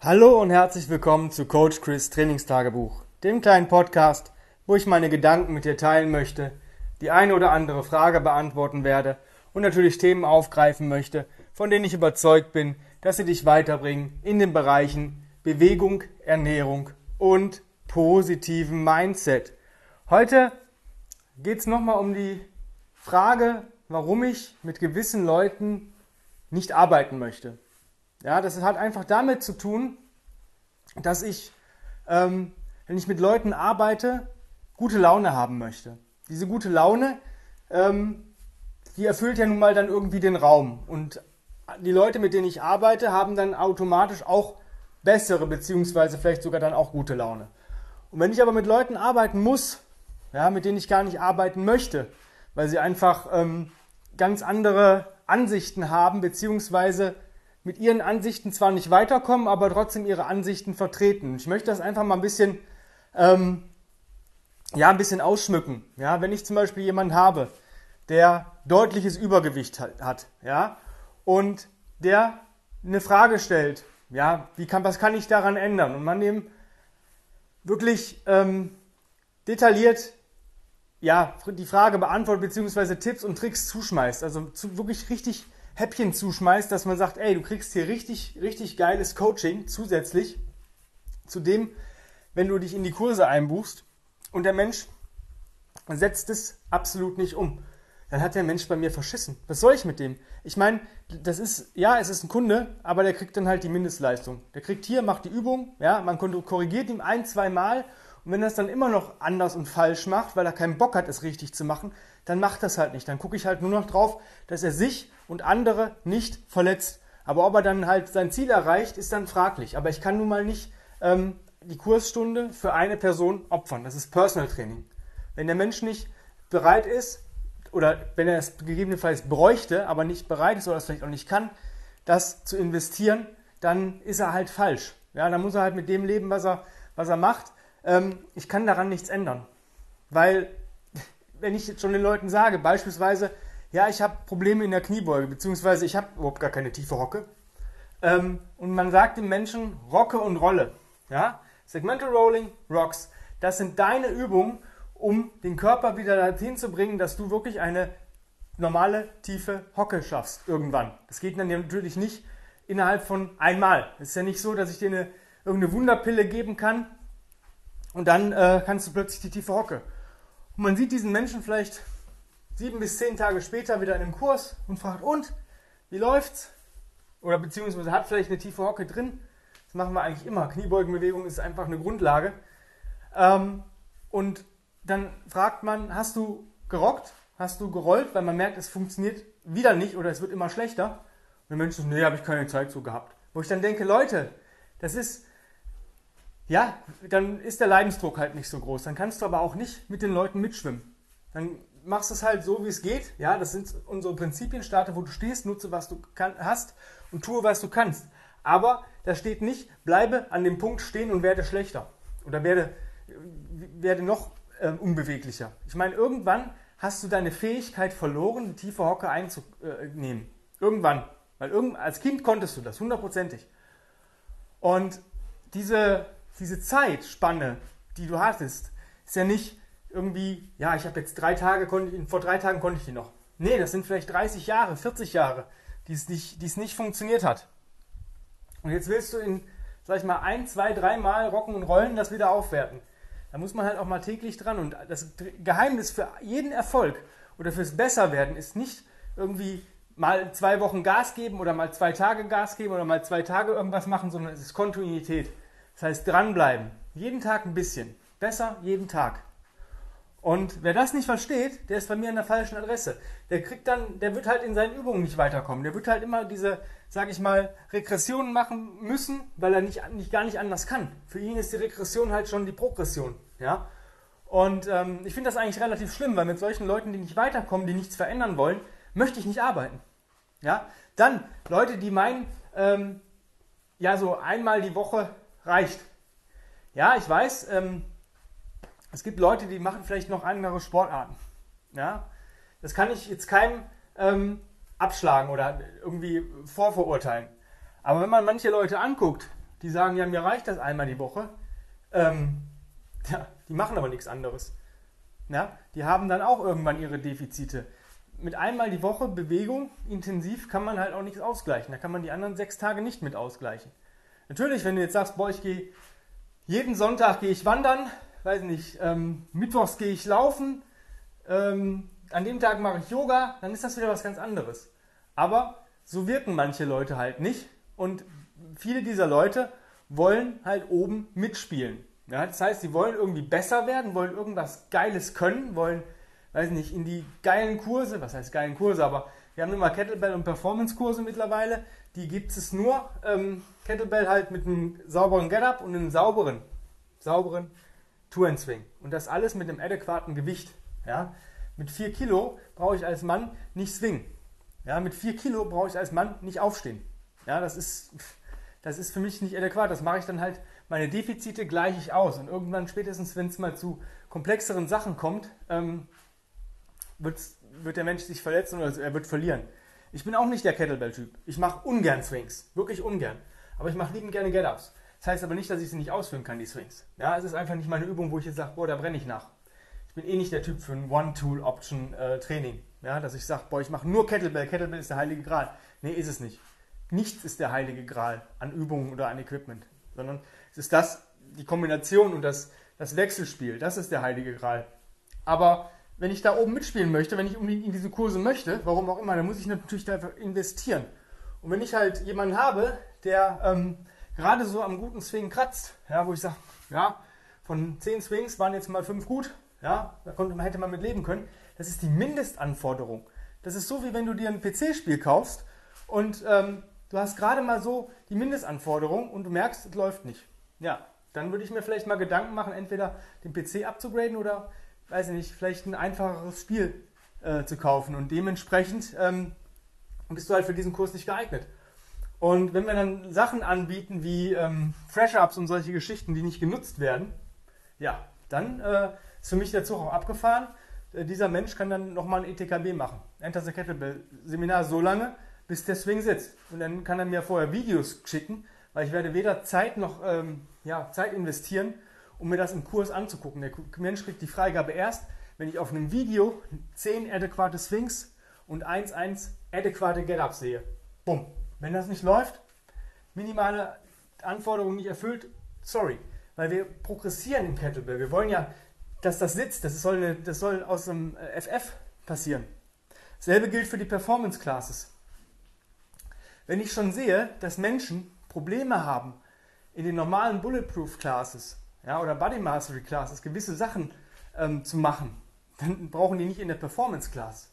Hallo und herzlich willkommen zu Coach Chris Trainingstagebuch, dem kleinen Podcast, wo ich meine Gedanken mit dir teilen möchte, die eine oder andere Frage beantworten werde und natürlich Themen aufgreifen möchte, von denen ich überzeugt bin, dass sie dich weiterbringen in den Bereichen Bewegung, Ernährung und positiven Mindset. Heute geht es nochmal um die Frage, warum ich mit gewissen Leuten nicht arbeiten möchte. Ja, das hat einfach damit zu tun, dass ich, ähm, wenn ich mit Leuten arbeite, gute Laune haben möchte. Diese gute Laune, ähm, die erfüllt ja nun mal dann irgendwie den Raum. Und die Leute, mit denen ich arbeite, haben dann automatisch auch bessere, beziehungsweise vielleicht sogar dann auch gute Laune. Und wenn ich aber mit Leuten arbeiten muss, ja, mit denen ich gar nicht arbeiten möchte, weil sie einfach ähm, ganz andere Ansichten haben, beziehungsweise mit ihren Ansichten zwar nicht weiterkommen, aber trotzdem ihre Ansichten vertreten. Ich möchte das einfach mal ein bisschen, ähm, ja, ein bisschen ausschmücken. Ja, wenn ich zum Beispiel jemanden habe, der deutliches Übergewicht hat, ja, und der eine Frage stellt, ja, wie kann, was kann ich daran ändern? Und man eben wirklich ähm, detailliert ja, die Frage beantwortet, beziehungsweise Tipps und Tricks zuschmeißt. Also zu, wirklich richtig Häppchen zuschmeißt, dass man sagt, ey, du kriegst hier richtig, richtig geiles Coaching zusätzlich zu dem, wenn du dich in die Kurse einbuchst und der Mensch setzt es absolut nicht um. Dann hat der Mensch bei mir verschissen. Was soll ich mit dem? Ich meine, das ist, ja, es ist ein Kunde, aber der kriegt dann halt die Mindestleistung. Der kriegt hier, macht die Übung, ja, man korrigiert ihm ein, zwei Mal und wenn er es dann immer noch anders und falsch macht, weil er keinen Bock hat, es richtig zu machen, dann macht das halt nicht. Dann gucke ich halt nur noch drauf, dass er sich und andere nicht verletzt. Aber ob er dann halt sein Ziel erreicht, ist dann fraglich. Aber ich kann nun mal nicht ähm, die Kursstunde für eine Person opfern. Das ist Personal Training. Wenn der Mensch nicht bereit ist, oder wenn er es gegebenenfalls bräuchte, aber nicht bereit ist oder es vielleicht auch nicht kann, das zu investieren, dann ist er halt falsch. Ja, dann muss er halt mit dem leben, was er, was er macht. Ähm, ich kann daran nichts ändern. Weil, wenn ich jetzt schon den Leuten sage, beispielsweise, ja, ich habe Probleme in der Kniebeuge, beziehungsweise ich habe überhaupt gar keine tiefe Hocke. Ähm, und man sagt dem Menschen Rocke und Rolle. Ja? Segmental Rolling, Rocks. Das sind deine Übungen, um den Körper wieder dahin zu bringen, dass du wirklich eine normale, tiefe Hocke schaffst irgendwann. Das geht dann natürlich nicht innerhalb von einmal. Es ist ja nicht so, dass ich dir eine, irgendeine Wunderpille geben kann und dann äh, kannst du plötzlich die tiefe Hocke. Und man sieht diesen Menschen vielleicht sieben bis zehn Tage später wieder in einem Kurs und fragt, und, wie läuft's? Oder beziehungsweise hat vielleicht eine tiefe Hocke drin. Das machen wir eigentlich immer. Kniebeugenbewegung ist einfach eine Grundlage. Ähm, und dann fragt man, hast du gerockt? Hast du gerollt? Weil man merkt, es funktioniert wieder nicht oder es wird immer schlechter. Und der Mensch sagt, nee, habe ich keine Zeit so gehabt. Wo ich dann denke, Leute, das ist, ja, dann ist der Leidensdruck halt nicht so groß. Dann kannst du aber auch nicht mit den Leuten mitschwimmen. Dann machst es halt so, wie es geht. Ja, das sind unsere Prinzipien. Starte, wo du stehst, nutze, was du kann, hast und tue, was du kannst. Aber da steht nicht, bleibe an dem Punkt stehen und werde schlechter. Oder werde, werde noch äh, unbeweglicher. Ich meine, irgendwann hast du deine Fähigkeit verloren, die tiefe Hocke einzunehmen. Irgendwann. Weil irgend, als Kind konntest du das, hundertprozentig. Und diese, diese Zeitspanne, die du hattest, ist ja nicht, irgendwie, ja, ich habe jetzt drei Tage, vor drei Tagen konnte ich die noch. Nee, das sind vielleicht 30 Jahre, 40 Jahre, die es nicht, die es nicht funktioniert hat. Und jetzt willst du in, sag ich mal, ein, zwei, dreimal rocken und rollen das wieder aufwerten. Da muss man halt auch mal täglich dran. Und das Geheimnis für jeden Erfolg oder fürs Besserwerden ist nicht irgendwie mal zwei Wochen Gas geben oder mal zwei Tage Gas geben oder mal zwei Tage irgendwas machen, sondern es ist Kontinuität. Das heißt dranbleiben. Jeden Tag ein bisschen. Besser jeden Tag. Und wer das nicht versteht, der ist bei mir an der falschen Adresse. Der kriegt dann, der wird halt in seinen Übungen nicht weiterkommen. Der wird halt immer diese, sag ich mal, Regressionen machen müssen, weil er nicht, nicht gar nicht anders kann. Für ihn ist die Regression halt schon die Progression, ja. Und ähm, ich finde das eigentlich relativ schlimm, weil mit solchen Leuten, die nicht weiterkommen, die nichts verändern wollen, möchte ich nicht arbeiten. Ja. Dann Leute, die meinen, ähm, ja, so einmal die Woche reicht. Ja, ich weiß. Ähm, es gibt Leute, die machen vielleicht noch andere Sportarten. Ja? Das kann ich jetzt keinem ähm, abschlagen oder irgendwie vorverurteilen. Aber wenn man manche Leute anguckt, die sagen, ja, mir reicht das einmal die Woche. Ähm, ja, die machen aber nichts anderes. Ja, die haben dann auch irgendwann ihre Defizite. Mit einmal die Woche Bewegung intensiv kann man halt auch nichts ausgleichen. Da kann man die anderen sechs Tage nicht mit ausgleichen. Natürlich, wenn du jetzt sagst, boah, ich gehe jeden Sonntag gehe ich wandern, weiß nicht, ähm, mittwochs gehe ich laufen, ähm, an dem Tag mache ich Yoga, dann ist das wieder was ganz anderes. Aber so wirken manche Leute halt nicht und viele dieser Leute wollen halt oben mitspielen. Ja, das heißt, sie wollen irgendwie besser werden, wollen irgendwas Geiles können, wollen, weiß nicht, in die geilen Kurse, was heißt geilen Kurse, aber wir haben immer Kettlebell- und Performance-Kurse mittlerweile, die gibt es nur, ähm, Kettlebell halt mit einem sauberen Get-Up und einem sauberen, sauberen Tour-and-Swing. Und das alles mit einem adäquaten Gewicht. Ja? Mit 4 Kilo brauche ich als Mann nicht swingen. Ja, mit 4 Kilo brauche ich als Mann nicht aufstehen. Ja, das ist, das ist für mich nicht adäquat. Das mache ich dann halt, meine Defizite gleiche ich aus. Und irgendwann, spätestens wenn es mal zu komplexeren Sachen kommt, ähm, wird der Mensch sich verletzen oder er wird verlieren. Ich bin auch nicht der Kettlebell-Typ. Ich mache ungern Swings. Wirklich ungern. Aber ich mache liebend gerne Get-Ups. Das heißt aber nicht, dass ich sie nicht ausführen kann, die Swings. Ja, es ist einfach nicht meine Übung, wo ich jetzt sage, boah, da brenne ich nach. Ich bin eh nicht der Typ für ein One-Tool-Option-Training. Äh, ja, dass ich sage, boah, ich mache nur Kettlebell. Kettlebell ist der heilige Gral. Nee, ist es nicht. Nichts ist der heilige Gral an Übungen oder an Equipment. Sondern es ist das, die Kombination und das, das Wechselspiel. Das ist der heilige Gral. Aber wenn ich da oben mitspielen möchte, wenn ich unbedingt in diese Kurse möchte, warum auch immer, dann muss ich natürlich da investieren. Und wenn ich halt jemanden habe, der ähm, gerade so am guten Swing kratzt, ja, wo ich sage, ja, von zehn Swings waren jetzt mal fünf gut, ja, da konnte, hätte man mit leben können, das ist die Mindestanforderung. Das ist so, wie wenn du dir ein PC-Spiel kaufst und ähm, du hast gerade mal so die Mindestanforderung und du merkst, es läuft nicht. Ja, dann würde ich mir vielleicht mal Gedanken machen, entweder den PC abzugraden oder, weiß ich nicht, vielleicht ein einfacheres Spiel äh, zu kaufen. Und dementsprechend ähm, bist du halt für diesen Kurs nicht geeignet. Und wenn wir dann Sachen anbieten wie ähm, Fresh-Ups und solche Geschichten, die nicht genutzt werden, ja, dann äh, ist für mich der Zug auch abgefahren. Äh, dieser Mensch kann dann nochmal ein ETKB machen. Enter the Kettlebell Seminar so lange, bis der Swing sitzt. Und dann kann er mir vorher Videos schicken, weil ich werde weder Zeit noch ähm, ja, Zeit investieren, um mir das im Kurs anzugucken. Der Mensch kriegt die Freigabe erst, wenn ich auf einem Video 10 adäquate Swings und 1-1 adäquate Get-Ups sehe. Bumm. Wenn das nicht läuft, minimale Anforderungen nicht erfüllt, sorry. Weil wir progressieren im Kettlebell. Wir wollen ja, dass das sitzt. Das soll, eine, das soll aus dem FF äh, passieren. Dasselbe gilt für die Performance Classes. Wenn ich schon sehe, dass Menschen Probleme haben, in den normalen Bulletproof Classes ja, oder Body Mastery Classes gewisse Sachen ähm, zu machen, dann brauchen die nicht in der Performance Class.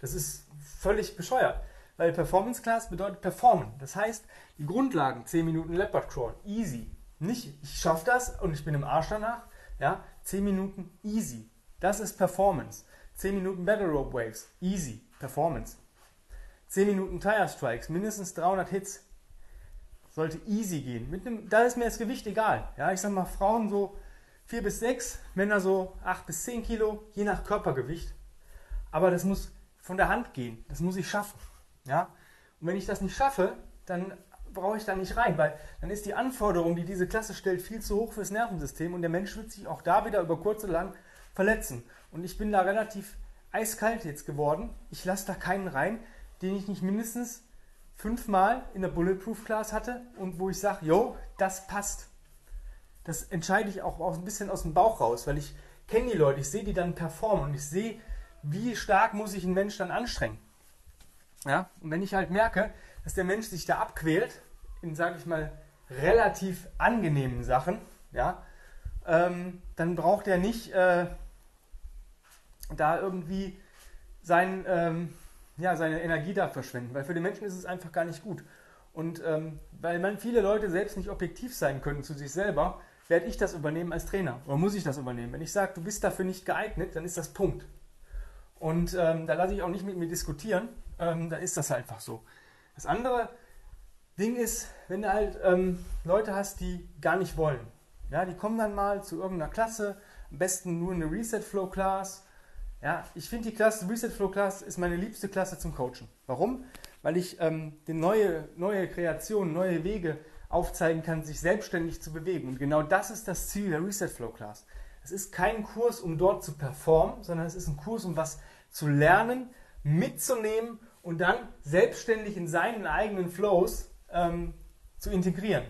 Das ist völlig bescheuert. Weil Performance Class bedeutet performen. Das heißt, die Grundlagen, 10 Minuten Leopard Crawl, easy. Nicht, ich schaffe das und ich bin im Arsch danach. Ja, 10 Minuten easy. Das ist Performance. 10 Minuten Battle Rope Waves, easy. Performance. 10 Minuten Tire Strikes, mindestens 300 Hits. Sollte easy gehen. Mit einem, da ist mir das Gewicht egal. Ja, ich sag mal, Frauen so 4 bis 6, Männer so 8 bis 10 Kilo, je nach Körpergewicht. Aber das muss von der Hand gehen. Das muss ich schaffen. Ja? Und wenn ich das nicht schaffe, dann brauche ich da nicht rein, weil dann ist die Anforderung, die diese Klasse stellt, viel zu hoch fürs Nervensystem und der Mensch wird sich auch da wieder über kurz oder lang verletzen. Und ich bin da relativ eiskalt jetzt geworden. Ich lasse da keinen rein, den ich nicht mindestens fünfmal in der Bulletproof Class hatte und wo ich sage, jo, das passt. Das entscheide ich auch ein bisschen aus dem Bauch raus, weil ich kenne die Leute, ich sehe die dann performen und ich sehe, wie stark muss sich ein Mensch dann anstrengen. Ja? Und wenn ich halt merke, dass der Mensch sich da abquält, in, sage ich mal, relativ angenehmen Sachen, ja, ähm, dann braucht er nicht äh, da irgendwie sein, ähm, ja, seine Energie da verschwenden, weil für den Menschen ist es einfach gar nicht gut. Und ähm, weil man viele Leute selbst nicht objektiv sein können zu sich selber, werde ich das übernehmen als Trainer oder muss ich das übernehmen. Wenn ich sage, du bist dafür nicht geeignet, dann ist das Punkt. Und ähm, da lasse ich auch nicht mit mir diskutieren, ähm, dann ist das einfach so. Das andere Ding ist, wenn du halt ähm, Leute hast, die gar nicht wollen. Ja, die kommen dann mal zu irgendeiner Klasse, am besten nur eine Reset Flow Class. Ja, ich finde die Klasse Reset Flow Class ist meine liebste Klasse zum Coachen. Warum? Weil ich ähm, neue, neue Kreation, neue Wege aufzeigen kann, sich selbstständig zu bewegen. Und genau das ist das Ziel der Reset Flow Class. Es ist kein Kurs, um dort zu performen, sondern es ist ein Kurs, um was zu lernen, mitzunehmen und dann selbstständig in seinen eigenen Flows ähm, zu integrieren.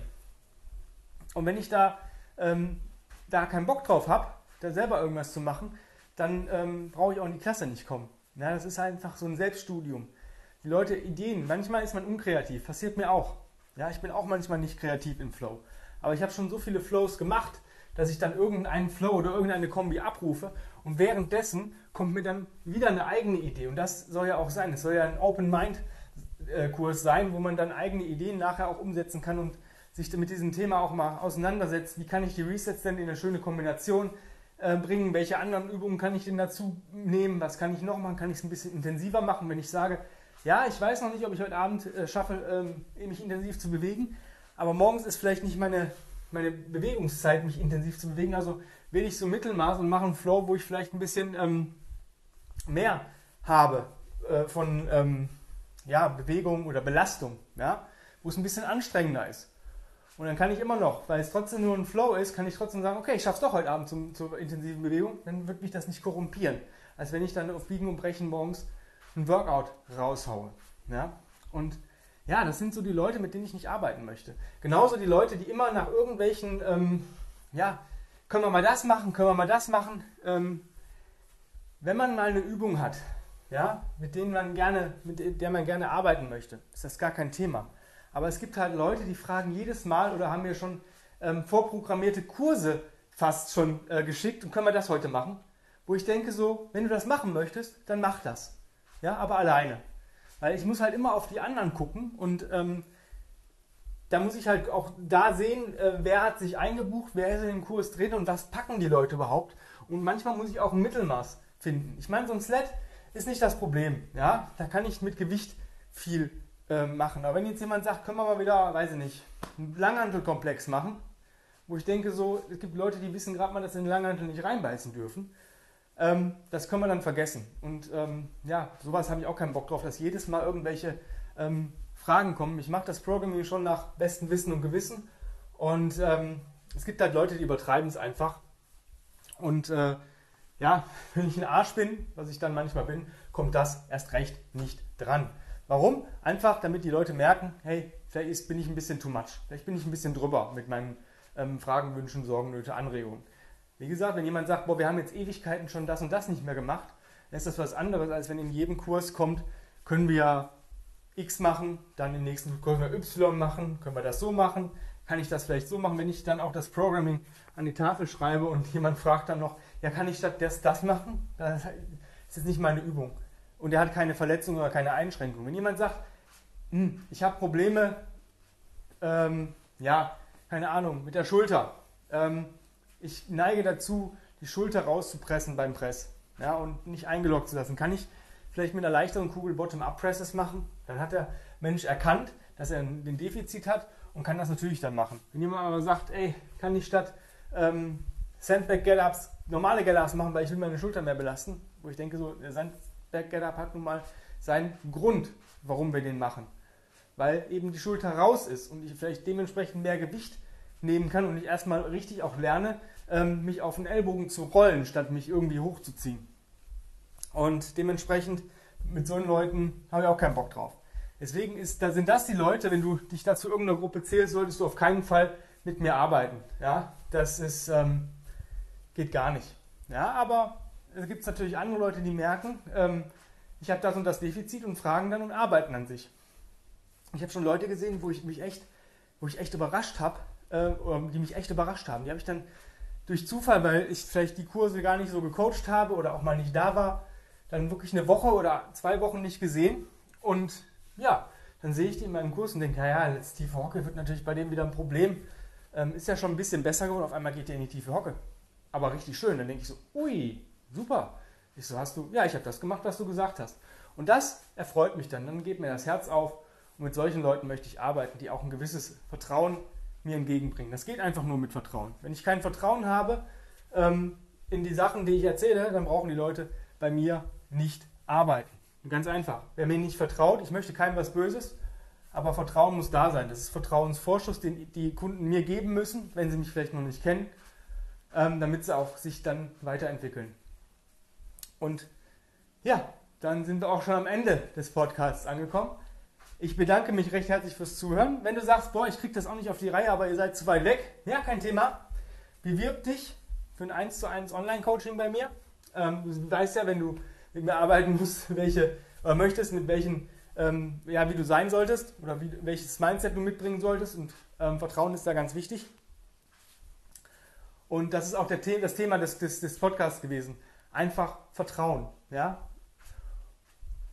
Und wenn ich da, ähm, da keinen Bock drauf habe, da selber irgendwas zu machen, dann ähm, brauche ich auch in die Klasse nicht kommen. Ja, das ist einfach so ein Selbststudium. Die Leute, Ideen, manchmal ist man unkreativ, passiert mir auch. Ja, ich bin auch manchmal nicht kreativ im Flow. Aber ich habe schon so viele Flows gemacht, dass ich dann irgendeinen Flow oder irgendeine Kombi abrufe und währenddessen kommt mir dann wieder eine eigene Idee. Und das soll ja auch sein. Es soll ja ein Open Mind Kurs sein, wo man dann eigene Ideen nachher auch umsetzen kann und sich mit diesem Thema auch mal auseinandersetzt. Wie kann ich die Resets denn in eine schöne Kombination äh, bringen? Welche anderen Übungen kann ich denn dazu nehmen? Was kann ich noch machen? Kann ich es ein bisschen intensiver machen, wenn ich sage, ja, ich weiß noch nicht, ob ich heute Abend äh, schaffe, ähm, mich intensiv zu bewegen, aber morgens ist vielleicht nicht meine, meine Bewegungszeit, mich intensiv zu bewegen. Also wähle ich so Mittelmaß und mache einen Flow, wo ich vielleicht ein bisschen ähm, mehr habe äh, von ähm, ja, Bewegung oder Belastung, ja, wo es ein bisschen anstrengender ist. Und dann kann ich immer noch, weil es trotzdem nur ein Flow ist, kann ich trotzdem sagen, okay, ich schaffe es doch heute Abend zum, zur intensiven Bewegung, dann wird mich das nicht korrumpieren. Als wenn ich dann auf Biegen und Brechen morgens ein Workout raushaue. Ja? Und ja, das sind so die Leute, mit denen ich nicht arbeiten möchte. Genauso die Leute, die immer nach irgendwelchen, ähm, ja, können wir mal das machen, können wir mal das machen. Ähm, wenn man mal eine Übung hat, ja, mit denen man gerne, mit der man gerne arbeiten möchte, ist das gar kein Thema. Aber es gibt halt Leute, die fragen jedes Mal oder haben mir schon ähm, vorprogrammierte Kurse fast schon äh, geschickt und können wir das heute machen? Wo ich denke so, wenn du das machen möchtest, dann mach das. Ja, aber alleine. Weil ich muss halt immer auf die anderen gucken und ähm, da muss ich halt auch da sehen, äh, wer hat sich eingebucht, wer ist in den Kurs drin und was packen die Leute überhaupt. Und manchmal muss ich auch ein Mittelmaß finden. Ich meine, so ein Sled ist nicht das Problem. Ja, da kann ich mit Gewicht viel äh, machen. Aber wenn jetzt jemand sagt, können wir mal wieder, weiß ich nicht, einen Langhantelkomplex machen, wo ich denke so, es gibt Leute, die wissen gerade mal, dass sie den Langhantel nicht reinbeißen dürfen. Ähm, das können wir dann vergessen. Und ähm, ja, sowas habe ich auch keinen Bock drauf, dass jedes Mal irgendwelche ähm, Fragen kommen. Ich mache das Programming schon nach bestem Wissen und Gewissen. Und ähm, es gibt halt Leute, die übertreiben es einfach. Und äh, ja, wenn ich ein Arsch bin, was ich dann manchmal bin, kommt das erst recht nicht dran. Warum? Einfach, damit die Leute merken, hey, vielleicht bin ich ein bisschen too much. Vielleicht bin ich ein bisschen drüber mit meinen ähm, Fragen, Wünschen, Sorgen, Nöte, Anregungen. Wie gesagt, wenn jemand sagt, boah, wir haben jetzt Ewigkeiten schon das und das nicht mehr gemacht, dann ist das was anderes, als wenn in jedem Kurs kommt, können wir X machen, dann im nächsten können wir Y machen, können wir das so machen, kann ich das vielleicht so machen, wenn ich dann auch das Programming an die Tafel schreibe und jemand fragt dann noch, ja, kann ich statt das das machen? Das ist jetzt nicht meine Übung. Und er hat keine Verletzung oder keine Einschränkung. Wenn jemand sagt, hm, ich habe Probleme, ähm, ja, keine Ahnung, mit der Schulter, ähm, ich neige dazu, die Schulter rauszupressen beim Press ja, und nicht eingeloggt zu lassen. Kann ich vielleicht mit einer leichteren Kugel Bottom-Up-Presses machen? Dann hat der Mensch erkannt, dass er ein Defizit hat und kann das natürlich dann machen. Wenn jemand aber sagt, ey, kann ich statt ähm, Sandbag-Get-Ups normale Get-Ups machen, weil ich will meine Schulter mehr belasten, wo ich denke, so, der Sandbag-Get-Up hat nun mal seinen Grund, warum wir den machen. Weil eben die Schulter raus ist und ich vielleicht dementsprechend mehr Gewicht nehmen kann und ich erstmal richtig auch lerne, ähm, mich auf den Ellbogen zu rollen, statt mich irgendwie hochzuziehen. Und dementsprechend mit solchen Leuten habe ich auch keinen Bock drauf. Deswegen ist, da sind das die Leute, wenn du dich da zu irgendeiner Gruppe zählst, solltest du auf keinen Fall mit mir arbeiten. Ja, das ist, ähm, geht gar nicht. Ja, aber es gibt natürlich andere Leute, die merken, ähm, ich habe das und das Defizit und fragen dann und arbeiten an sich. Ich habe schon Leute gesehen, wo ich mich echt, wo ich echt überrascht habe, äh, die mich echt überrascht haben. Die habe ich dann durch Zufall, weil ich vielleicht die Kurse gar nicht so gecoacht habe oder auch mal nicht da war, dann wirklich eine Woche oder zwei Wochen nicht gesehen. Und ja, dann sehe ich die in meinem Kurs und denke, naja, jetzt tiefe Hocke wird natürlich bei dem wieder ein Problem. Ähm, ist ja schon ein bisschen besser geworden, auf einmal geht der in die tiefe Hocke. Aber richtig schön. Dann denke ich so, ui, super. Ich so, hast du, ja, ich habe das gemacht, was du gesagt hast. Und das erfreut mich dann. Dann geht mir das Herz auf. Und mit solchen Leuten möchte ich arbeiten, die auch ein gewisses Vertrauen mir entgegenbringen. Das geht einfach nur mit Vertrauen. Wenn ich kein Vertrauen habe ähm, in die Sachen, die ich erzähle, dann brauchen die Leute bei mir nicht arbeiten. ganz einfach. Wer mir nicht vertraut, ich möchte keinem was Böses, aber Vertrauen muss da sein. Das ist Vertrauensvorschuss, den die Kunden mir geben müssen, wenn sie mich vielleicht noch nicht kennen, ähm, damit sie auch sich dann weiterentwickeln. Und ja, dann sind wir auch schon am Ende des Podcasts angekommen. Ich bedanke mich recht herzlich fürs Zuhören. Wenn du sagst, boah, ich kriege das auch nicht auf die Reihe, aber ihr seid zu weit weg, ja, kein Thema. Bewirb dich für ein 1 zu 1 Online-Coaching bei mir. Ähm, du weißt ja, wenn du mit mir arbeiten musst, welche oder möchtest, mit welchen, ähm, ja, wie du sein solltest oder wie, welches Mindset du mitbringen solltest. Und ähm, Vertrauen ist da ganz wichtig. Und das ist auch der, das Thema des, des, des Podcasts gewesen. Einfach Vertrauen. Ja?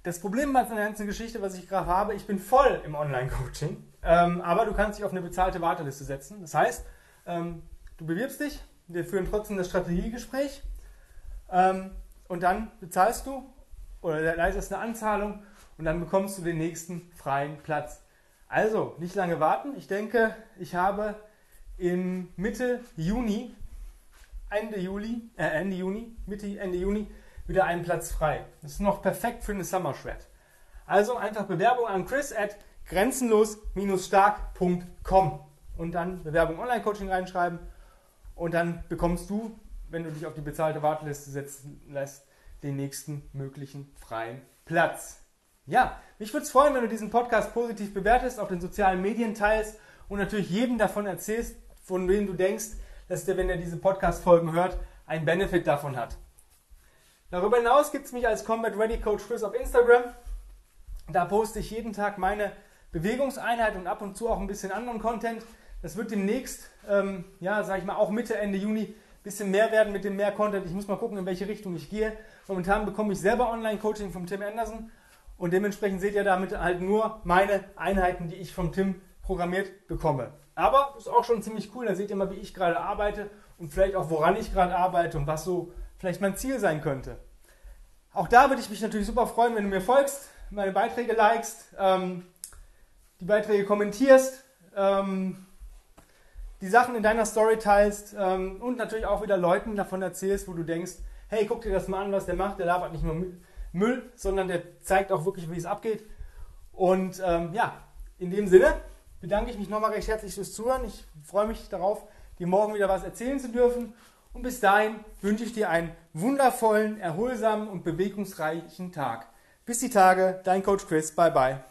Das Problem bei der ganzen Geschichte, was ich gerade habe, ich bin voll im Online-Coaching, ähm, aber du kannst dich auf eine bezahlte Warteliste setzen. Das heißt, ähm, du bewirbst dich, wir führen trotzdem das Strategiegespräch ähm, und dann bezahlst du oder leistest eine Anzahlung und dann bekommst du den nächsten freien Platz. Also, nicht lange warten. Ich denke, ich habe im Mitte Juni, Ende Juli, äh, Ende Juni, Mitte, Ende Juni wieder einen Platz frei. Das ist noch perfekt für eine Summer Shred. Also einfach Bewerbung an chris at grenzenlos-stark.com und dann Bewerbung Online-Coaching reinschreiben und dann bekommst du, wenn du dich auf die bezahlte Warteliste setzen lässt, den nächsten möglichen freien Platz. Ja, mich würde es freuen, wenn du diesen Podcast positiv bewertest, auf den sozialen Medien teilst und natürlich jedem davon erzählst, von wem du denkst, dass der, wenn er diese Podcast-Folgen hört, einen Benefit davon hat. Darüber hinaus gibt es mich als Combat Ready Coach Chris auf Instagram. Da poste ich jeden Tag meine Bewegungseinheit und ab und zu auch ein bisschen anderen Content. Das wird demnächst, ähm, ja, sag ich mal, auch Mitte, Ende Juni ein bisschen mehr werden mit dem mehr Content. Ich muss mal gucken, in welche Richtung ich gehe. Momentan bekomme ich selber Online-Coaching vom Tim Anderson und dementsprechend seht ihr damit halt nur meine Einheiten, die ich vom Tim programmiert bekomme. Aber ist auch schon ziemlich cool. Da seht ihr mal, wie ich gerade arbeite und vielleicht auch, woran ich gerade arbeite und was so vielleicht mein Ziel sein könnte. Auch da würde ich mich natürlich super freuen, wenn du mir folgst, meine Beiträge likest, ähm, die Beiträge kommentierst, ähm, die Sachen in deiner Story teilst ähm, und natürlich auch wieder Leuten davon erzählst, wo du denkst, hey, guck dir das mal an, was der macht, der labert nicht nur Müll, sondern der zeigt auch wirklich, wie es abgeht. Und ähm, ja, in dem Sinne bedanke ich mich nochmal recht herzlich fürs Zuhören. Ich freue mich darauf, dir morgen wieder was erzählen zu dürfen und bis dahin wünsche ich dir einen wundervollen, erholsamen und bewegungsreichen Tag. Bis die Tage, dein Coach Chris. Bye bye.